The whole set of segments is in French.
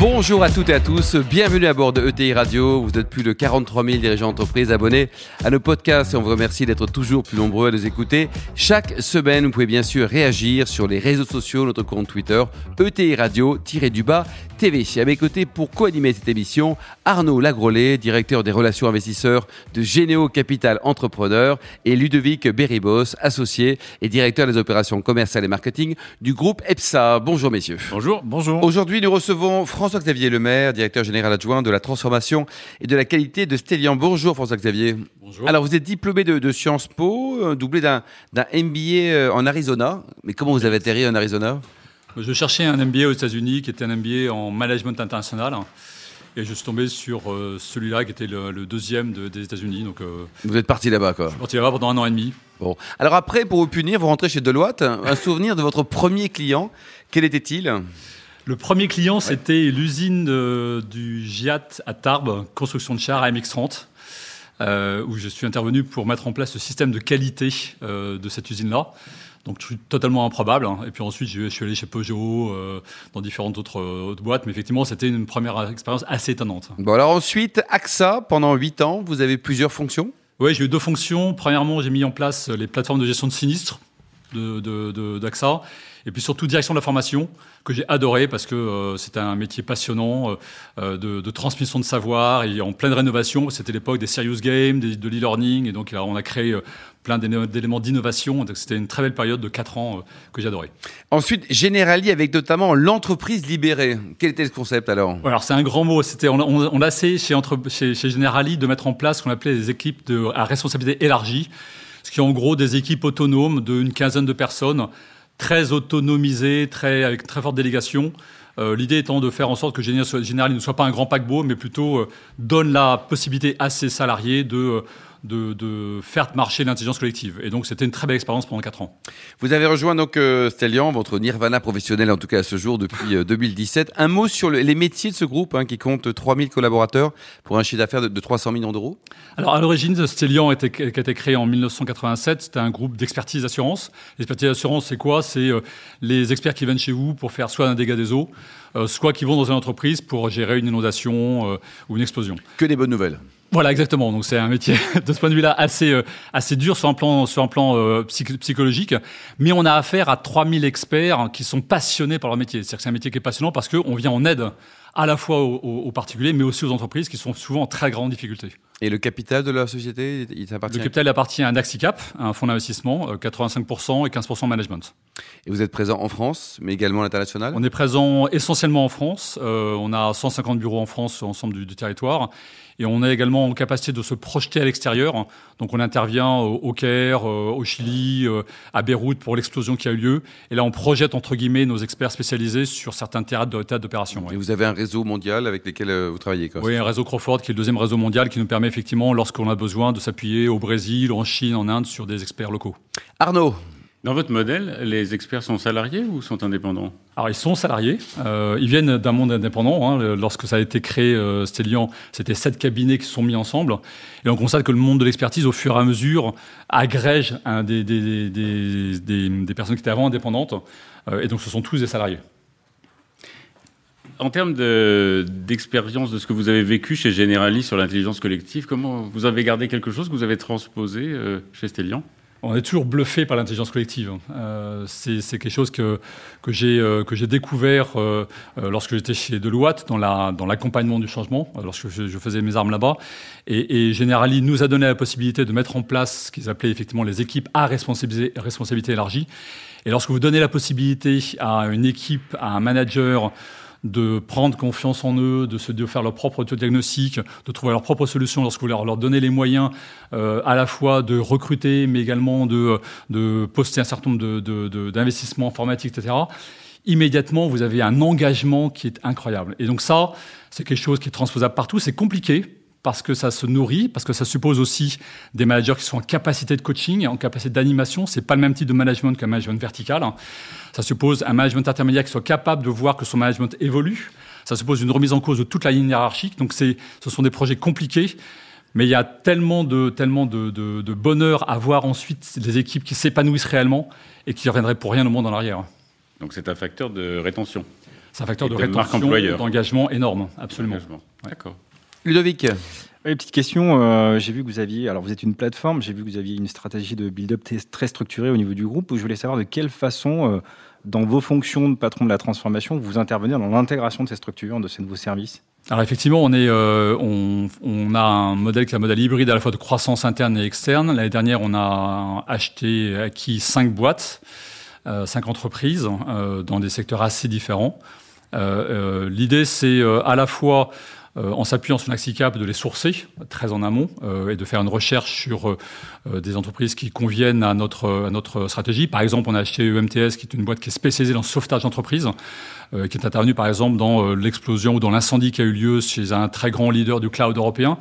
Bonjour à toutes et à tous, bienvenue à bord de ETI Radio. Vous êtes plus de 43 000 dirigeants d'entreprise abonnés à nos podcasts et on vous remercie d'être toujours plus nombreux à nous écouter. Chaque semaine, vous pouvez bien sûr réagir sur les réseaux sociaux, notre compte Twitter, ETI Radio-du-bas TV. À mes côtés, pour co-animer cette émission, Arnaud Lagrolet, directeur des relations investisseurs de Généo Capital Entrepreneur, et Ludovic Beribos, associé et directeur des opérations commerciales et marketing du groupe EPSA. Bonjour messieurs. Bonjour. Bonjour. Aujourd'hui, nous recevons François-Xavier Lemaire, directeur général adjoint de la transformation et de la qualité de Stellian. Bonjour François-Xavier. Bonjour. Alors, vous êtes diplômé de, Sciences Po, euh, doublé d'un MBA euh, en Arizona. Mais comment vous avez atterri en Arizona? Je cherchais un MBA aux États-Unis qui était un MBA en management international. Et je suis tombé sur euh, celui-là qui était le, deuxième des États-Unis. Donc, euh, vous êtes parti là-bas, quoi Je suis parti là-bas pendant un an et demi. Bon. Alors après, pour vous punir, vous rentrez chez Deloitte. Un souvenir de votre premier client, quel était-il? Le premier client, c'était l'usine du GIAT à Tarbes, construction de chars AMX-30. Euh, où je suis intervenu pour mettre en place le système de qualité de cette usine-là. Donc totalement improbable. Hein. Et puis ensuite, je suis allé chez Peugeot, euh, dans différentes autres, euh, autres, boîtes. Mais effectivement, c'était une première expérience assez étonnante. Bon, alors ensuite, AXA, pendant 8 ans, vous avez plusieurs fonctions? Oui, j'ai eu deux fonctions. Premièrement, j'ai mis en place les plateformes de gestion de sinistres d'AXA. De, de, et puis surtout, direction de la formation que j'ai adoré parce que euh, c'était un métier passionnant de, de, transmission de savoir et en pleine rénovation. C'était l'époque des serious games, de l'e-learning et donc là, on a créé plein d'éléments d'innovation. C'était une très belle période de 4 ans euh, que j'adorais. Ensuite, Generali avec notamment l'entreprise libérée. Quel était le concept alors? Alors c'est un grand mot. C'était on, on, a essayé chez, entre, chez, chez, Generali de mettre en place ce qu'on appelait des équipes de, à responsabilité élargie, ce qui est en gros des équipes autonomes d'une quinzaine de personnes, très autonomisées, très, avec très forte délégation. Euh, l'idée étant de faire en sorte que Generali ne soit pas un grand paquebot, mais plutôt euh, donne la possibilité à ses salariés de de, faire marcher l'intelligence collective. Et donc, c'était une très belle expérience pendant 4 ans. Vous avez rejoint donc euh, Stellian, votre nirvana professionnel, en tout cas à ce jour, depuis 2017. Euh, un mot sur les métiers de ce groupe, hein, qui compte 3000 collaborateurs pour un chiffre d'affaires de, 300 millions d'euros Alors, à l'origine, Stellian, était, qui a été créé en 1987, c'était un groupe d'expertise d'assurance. L'expertise d'assurance, c'est quoi? C'est euh, les experts qui viennent chez vous pour faire soit un dégât des eaux, soit qui vont dans une entreprise pour gérer une inondation ou une explosion. Que des bonnes nouvelles. Voilà, exactement. Donc c'est un métier de ce point de vue-là assez euh, assez dur sur un plan sur un plan euh, psychologique, mais on a affaire à 3000 experts qui sont passionnés par leur métier. C'est-à-dire que c'est un métier qui est passionnant parce qu'on vient en aide à la fois aux, particuliers, mais aussi aux entreprises qui sont souvent en très grande difficulté. Et le capital de la société, il appartient Le capital appartient à un Daxicap, un fonds d'investissement, 85% euh, et 15% management. Et vous êtes présent en France, mais également à l'international? On est présent essentiellement en France. on a 150 bureaux en France sur l'ensemble du, du territoire. Et on est également en capacité de se projeter à l'extérieur. Donc on intervient au Caire, euh, au Chili, euh, à Beyrouth pour l'explosion qui a eu lieu. Et là, on projette entre guillemets nos experts spécialisés sur certains théâtres d'opération. Et vous avez un réseau mondial avec lequel euh, vous travaillez quoi? Oui, un réseau Crawford qui est le deuxième réseau mondial qui nous permet effectivement, lorsqu'on a besoin, de s'appuyer au Brésil, en Chine, en Inde sur des experts locaux. Arnaud, dans votre modèle, les experts sont salariés ou sont indépendants? Alors ils sont salariés. Euh, ils viennent d'un monde indépendant. Hein. Lorsque ça a été créé, euh, Stellian, c'était sept cabinets qui se sont mis ensemble. Et on constate que le monde de l'expertise, au fur et à mesure, agrège hein, des, des, des, des, personnes qui étaient avant indépendantes. Euh, et donc ce sont tous des salariés. En termes d'expérience de, ce que vous avez vécu chez Generali sur l'intelligence collective, comment vous avez gardé quelque chose que vous avez transposé euh, chez Stellian? On est toujours bluffé par l'intelligence collective. Euh, c'est quelque chose que, que j'ai euh, découvert euh, lorsque j'étais chez Deloitte, dans l'accompagnement dans du changement, lorsque je, faisais mes armes là-bas. Et, et, Generali nous a donné la possibilité de mettre en place ce qu'ils appelaient effectivement les équipes à responsabilité élargie. Et lorsque vous donnez la possibilité à une équipe, à un manager, de prendre confiance en eux, de se de faire leur propre diagnostic, de trouver leur propre solution lorsque vous leur, donnez les moyens euh, à la fois de recruter, mais également de, de poster un certain nombre d'investissements de, informatiques, etc immédiatement, vous avez un engagement qui est incroyable. Et donc ça, c'est quelque chose qui est transposable partout. C'est compliqué parce que ça se nourrit, parce que ça suppose aussi des managers qui sont en capacité de coaching et en capacité d'animation. C'est pas le même type de management qu'un management vertical. Ça suppose un management intermédiaire qui soit capable de voir que son management évolue. Ça suppose une remise en cause de toute la ligne hiérarchique. Donc, ce sont des projets compliqués. Mais il y a tellement de, tellement de, de, bonheur à voir ensuite des équipes qui s'épanouissent réellement et qui ne reviendraient pour rien au monde en arrière. Donc c'est un facteur de rétention. C'est un facteur de, rétention, d'engagement énorme, absolument. D'accord. Ludovic oui, petite question. Euh, j'ai vu que vous aviez, alors vous êtes une plateforme, j'ai vu que vous aviez une stratégie de build-up très structurée au niveau du groupe. Où je voulais savoir de quelle façon, euh, dans vos fonctions de patron de la transformation, vous intervenez dans l'intégration de ces structures, de ces nouveaux services. Alors effectivement, on, est, euh, on, on, a un modèle qui est un modèle hybride à la fois de croissance interne et externe. L'année dernière, on a acheté, acquis cinq boîtes, cinq entreprises dans des secteurs assez différents. L'idée, c'est à la fois en s'appuyant sur l'Axicap, de les sourcer très en amont euh, et de faire une recherche sur euh, des entreprises qui conviennent à notre, à notre stratégie. Par exemple, on a acheté EMTS, qui est une boîte qui est spécialisée dans le sauvetage d'entreprise, qui est intervenue par exemple dans l'explosion ou dans l'incendie qui a eu lieu chez un très grand leader du cloud européen.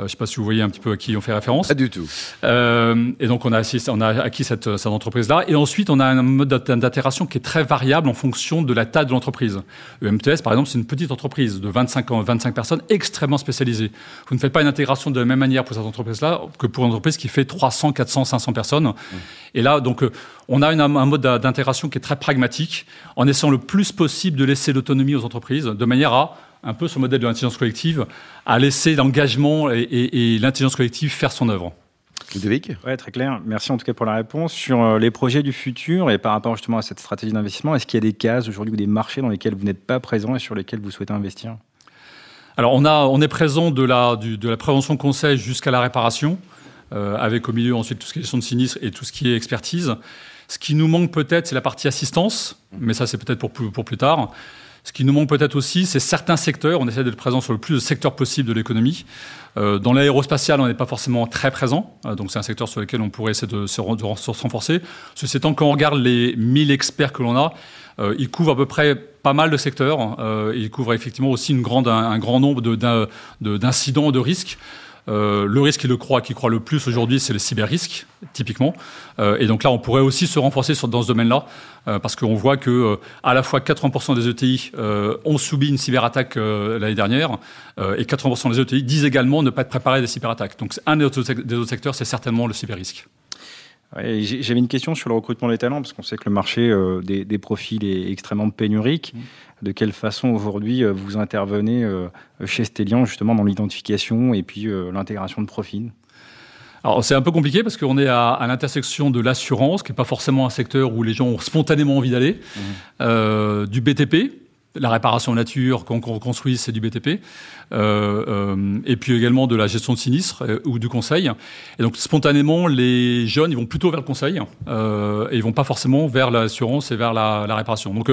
Euh, je ne sais pas si vous voyez un petit peu à qui on fait référence. Pas du tout. Euh, et donc on a, on a acquis cette, cette entreprise-là. Et ensuite, on a un mode d'intégration qui est très variable en fonction de la taille de l'entreprise. EMTS, par exemple, c'est une petite entreprise de 25, 25 personnes extrêmement spécialisée. Vous ne faites pas une intégration de la même manière pour cette entreprise-là que pour une entreprise qui fait 300, 400, 500 personnes. Mmh. Et là, donc, euh, on a une, un mode d'intégration qui est très pragmatique, en essayant le plus possible de laisser l'autonomie aux entreprises, de manière à un peu ce modèle de l'intelligence collective, à laisser l'engagement et, l'intelligence collective faire son œuvre. Ludovic? Oui, très clair. Merci en tout cas pour la réponse. Sur euh, les projets du futur et par rapport justement à cette stratégie d'investissement, est-ce qu'il y a des cases aujourd'hui ou des marchés dans lesquels vous n'êtes pas présent et sur lesquels vous souhaitez investir? Alors, on, a, on est présent de la, de la prévention conseil jusqu'à la réparation, euh, avec au milieu ensuite tout ce qui est gestion de sinistre et tout ce qui est expertise. Ce qui nous manque peut-être, c'est la partie assistance, mais ça, c'est peut-être pour pour plus tard. Ce qui nous manque peut-être aussi, c'est certains secteurs. On essaie d'être présent sur le plus de secteurs possible de l'économie. Euh, dans l'aérospatial, on n'est pas forcément très présent. Euh, donc, c'est un secteur sur lequel on pourrait essayer de se, renforcer. Ceci étant, quand on regarde les 1000 experts que l'on a, euh, ils couvrent à peu près pas mal de secteurs. ils couvrent effectivement aussi une grande, un, grand nombre d'incidents, de, de risques. Euh, le risque qui le croit, qui croit le plus aujourd'hui, c'est le cyber-risque, typiquement. Euh, et donc là, on pourrait aussi se renforcer dans ce domaine-là, euh, parce qu'on voit que à la fois 80% des ETI ont subi une cyberattaque l'année dernière, et 80% des ETI disent également ne pas être préparés à des cyberattaques. Donc un des autres, secteurs, c'est certainement le cyber-risque. J'avais une question sur le recrutement des talents, parce qu'on sait que le marché des, profils est extrêmement pénurique. Mmh de quelle façon aujourd'hui euh, vous intervenez euh, chez Stellian justement dans l'identification et puis euh, l'intégration de profils? Alors c'est un peu compliqué parce qu'on est à, l'intersection de l'assurance, qui n'est pas forcément un secteur où les gens ont spontanément envie d'aller, mmh. du BTP, la réparation nature qu'on construit, c'est du BTP, euh, euh, et puis également de la gestion de sinistres euh, ou du conseil. Et donc spontanément, les jeunes, ils vont plutôt vers le conseil euh, et ils vont pas forcément vers l'assurance et vers la, réparation. Donc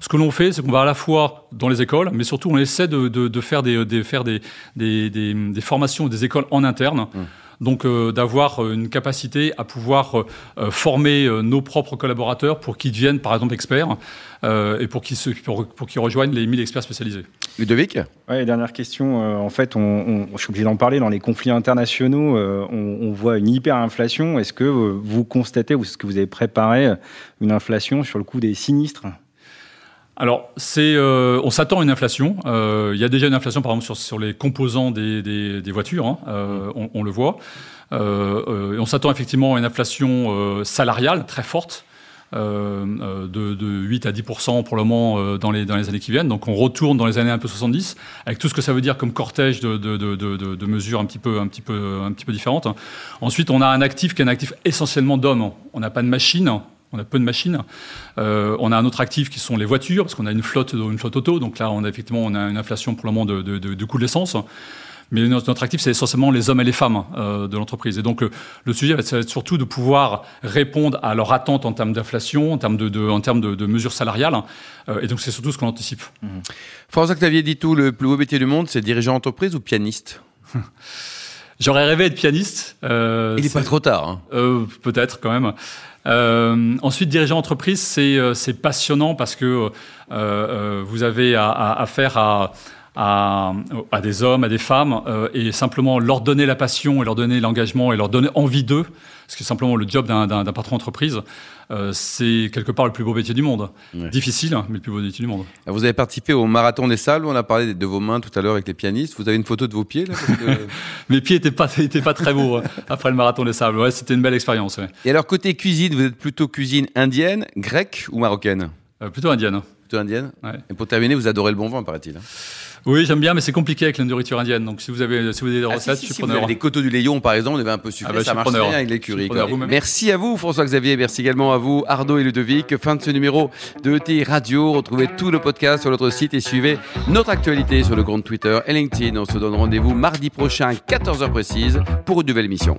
ce que l'on fait, c'est qu'on va à la fois dans les écoles, mais surtout on essaie de, de, de faire, des, de faire des, des, des, des, formations des écoles en interne. Mmh donc euh, d'avoir euh, une capacité à pouvoir euh, former nos propres collaborateurs pour qu'ils deviennent par exemple experts et pour qu'ils pour, pour rejoignent les 1000 experts spécialisés. Ludovic Ouais, dernière question. en fait, on, je suis obligé d'en parler. Dans les conflits internationaux, on, on, voit une hyperinflation. Est-ce que vous constatez ou est-ce que vous avez préparé une inflation sur le coût des sinistres? Alors, euh, on s'attend à une inflation. Euh, il y a déjà une inflation, par exemple, sur, sur les composants des, des, des voitures. Hein, euh, on, on, le voit. On s'attend effectivement à une inflation salariale très forte. De, de, 8 à 10 pour le moment dans les, dans les années qui viennent. Donc on retourne dans les années un peu 70, avec tout ce que ça veut dire comme cortège de, de, de mesures un petit, peu, un, petit peu, un petit peu différentes. Ensuite, on a un actif qui est un actif essentiellement d'hommes. On n'a pas de machines, on a peu de machines. Euh, on a un autre actif qui sont les voitures, parce qu'on a une flotte, une flotte auto. Donc là, on a effectivement on a une inflation pour le moment de, de, de, coût de l'essence. Mais notre, actif, c'est essentiellement les hommes et les femmes euh, de l'entreprise. Et donc, le, sujet va être surtout de pouvoir répondre à leurs attentes en termes d'inflation, en termes de, en termes de, mesures salariales. Euh, et donc, c'est surtout ce qu'on anticipe. Mmh. François-Xavier tout le plus beau métier du monde, c'est dirigeant d'entreprise ou pianiste? J'aurais rêvé d'être pianiste. Euh, Il n'est pas trop tard. Hein. Euh, Peut-être quand même. Euh, ensuite, dirigeant entreprise, c'est euh, passionnant parce que euh, vous avez à, à des hommes, à des femmes, euh, et simplement leur donner la passion et leur donner l'engagement et leur donner envie d'eux, ce qui est simplement le job d'un patron d'entreprise, euh, c'est quelque part le plus beau métier du monde. Difficile, hein, mais le plus beau métier du monde. Vous avez participé au marathon des salles, on a parlé de vos mains tout à l'heure avec les pianistes. Vous avez une photo de vos pieds là Mes pieds n'étaient pas, étaient pas très beaux hein, après le marathon des sables. Ouais, c'était une belle expérience. Et alors côté cuisine, vous êtes plutôt cuisine indienne, grecque ou marocaine? Euh, Plutôt indienne. Plutôt indienne. Et pour terminer, vous adorez le bon vin, paraît-il. Hein oui, j'aime bien, mais c'est compliqué avec la nourriture indienne. Donc, si vous avez, si vous avez des ah, recettes, je suis preneur. Vous avez des coteaux du Léon, par exemple, on avait un peu sucré, ah bah, ça marche bien avec l'écurie. Merci à vous, François-Xavier. Merci également à vous, Ardo et Ludovic. Fin de ce numéro de ETI Radio. Retrouvez tous nos podcasts sur notre site et suivez notre actualité sur le compte Twitter et LinkedIn. On se donne rendez-vous mardi prochain, 14h précise, pour une nouvelle émission